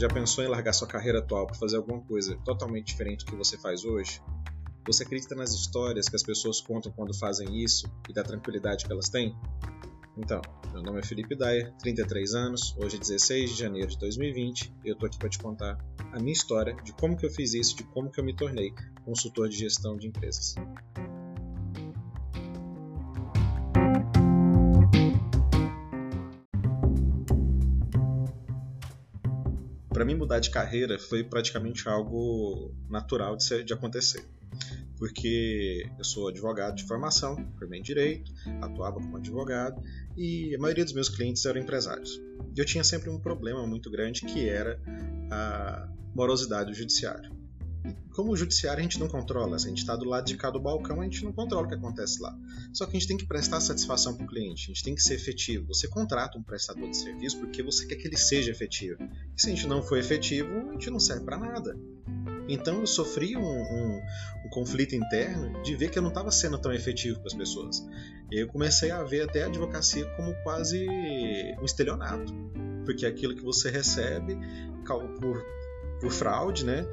Já pensou em largar sua carreira atual para fazer alguma coisa totalmente diferente do que você faz hoje? Você acredita nas histórias que as pessoas contam quando fazem isso e da tranquilidade que elas têm? Então, meu nome é Felipe Dyer, 33 anos, hoje é 16 de janeiro de 2020 e eu tô aqui para te contar a minha história de como que eu fiz isso, de como que eu me tornei consultor de gestão de empresas. Para mim mudar de carreira foi praticamente algo natural de, ser, de acontecer porque eu sou advogado de formação, formei em direito, atuava como advogado e a maioria dos meus clientes eram empresários. E eu tinha sempre um problema muito grande que era a morosidade do judiciário. Como o judiciário a gente não controla, se a gente está do lado de cá do balcão, a gente não controla o que acontece lá. Só que a gente tem que prestar satisfação para o cliente, a gente tem que ser efetivo. Você contrata um prestador de serviço porque você quer que ele seja efetivo. E se a gente não for efetivo, a gente não serve para nada. Então eu sofri um, um, um, conflito interno de ver que eu não estava sendo tão efetivo para as pessoas. Eu comecei a ver até a advocacia como quase um estelionato, porque aquilo que você recebe por, por fraude, né?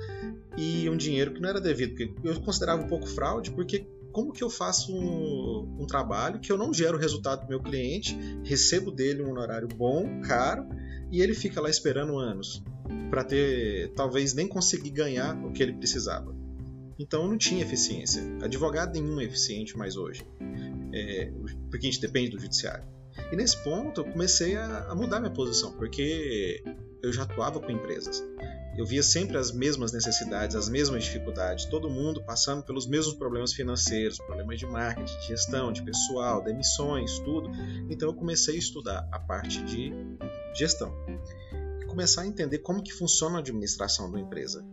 E um dinheiro que não era devido. Eu considerava um pouco fraude, porque como que eu faço um, um trabalho que eu não gero resultado para meu cliente, recebo dele um honorário bom, caro, e ele fica lá esperando anos para ter talvez nem conseguir ganhar o que ele precisava. Então não tinha eficiência. Advogado nenhum é eficiente mais hoje, é, porque a gente depende do judiciário. E nesse ponto eu comecei a, a mudar minha posição, porque eu já atuava com empresas. Eu via sempre as mesmas necessidades, as mesmas dificuldades, todo mundo passando pelos mesmos problemas financeiros, problemas de marketing, de gestão, de pessoal, demissões, tudo. Então eu comecei a estudar a parte de gestão começar a entender como que funciona a administração da empresa.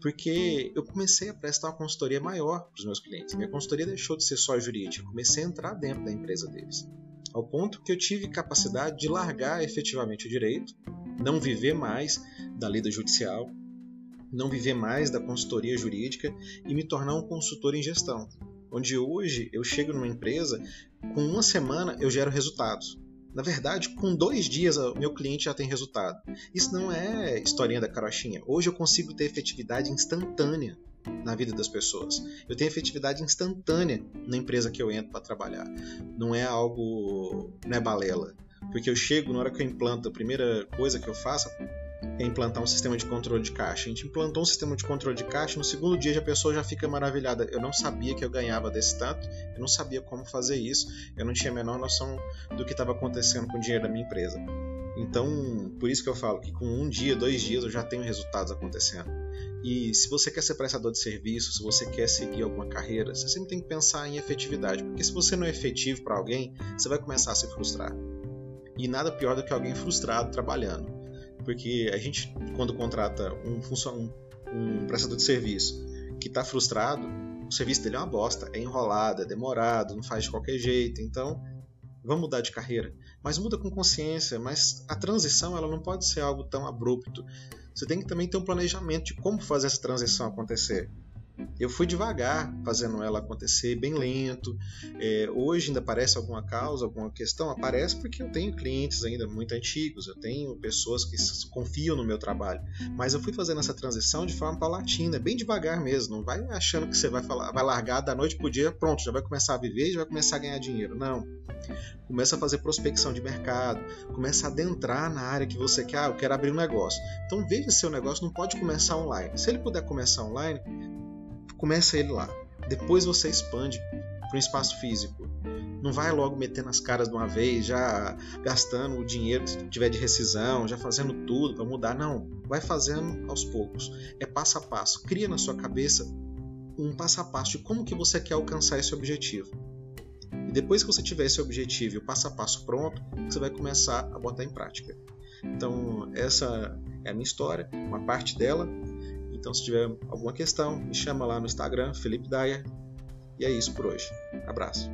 Porque eu comecei a prestar uma consultoria maior para os meus clientes. Minha consultoria deixou de ser só jurídica, comecei a entrar dentro da empresa deles. Ao ponto que eu tive capacidade de largar efetivamente o direito, não viver mais da lida judicial, não viver mais da consultoria jurídica e me tornar um consultor em gestão. Onde hoje eu chego numa empresa, com uma semana eu gero resultados. Na verdade, com dois dias meu cliente já tem resultado. Isso não é historinha da carochinha. Hoje eu consigo ter efetividade instantânea na vida das pessoas. Eu tenho efetividade instantânea na empresa que eu entro para trabalhar. Não é algo, não é balela. Porque eu chego, na hora que eu implanto, a primeira coisa que eu faço é implantar um sistema de controle de caixa. A gente implantou um sistema de controle de caixa, no segundo dia a pessoa já fica maravilhada. Eu não sabia que eu ganhava desse tanto, eu não sabia como fazer isso, eu não tinha a menor noção do que estava acontecendo com o dinheiro da minha empresa. Então, por isso que eu falo que com um dia, dois dias eu já tenho resultados acontecendo. E se você quer ser prestador de serviço, se você quer seguir alguma carreira, você sempre tem que pensar em efetividade, porque se você não é efetivo para alguém, você vai começar a se frustrar. E nada pior do que alguém frustrado trabalhando. Porque a gente, quando contrata um, um, um prestador de serviço que está frustrado, o serviço dele é uma bosta, é enrolado, é demorado, não faz de qualquer jeito. Então, vamos mudar de carreira. Mas muda com consciência, mas a transição ela não pode ser algo tão abrupto. Você tem que também ter um planejamento de como fazer essa transição acontecer. Eu fui devagar fazendo ela acontecer, bem lento. É, hoje ainda aparece alguma causa, alguma questão? Aparece porque eu tenho clientes ainda muito antigos, eu tenho pessoas que confiam no meu trabalho. Mas eu fui fazendo essa transição de forma paulatina, bem devagar mesmo. Não vai achando que você vai, falar, vai largar da noite pro dia, pronto, já vai começar a viver, já vai começar a ganhar dinheiro. Não. Começa a fazer prospecção de mercado, começa a adentrar na área que você quer. Ah, eu quero abrir um negócio. Então veja se seu negócio não pode começar online. Se ele puder começar online, começa ele lá. Depois você expande para um espaço físico. Não vai logo metendo as caras de uma vez, já gastando o dinheiro que tiver de rescisão, já fazendo tudo para mudar. Não, vai fazendo aos poucos. É passo a passo. Cria na sua cabeça um passo a passo de como que você quer alcançar esse objetivo. E depois que você tiver esse objetivo e o passo a passo pronto, você vai começar a botar em prática. Então, essa é a minha história, uma parte dela. Então, se tiver alguma questão, me chama lá no Instagram, Felipe Dyer. E é isso por hoje. Abraço.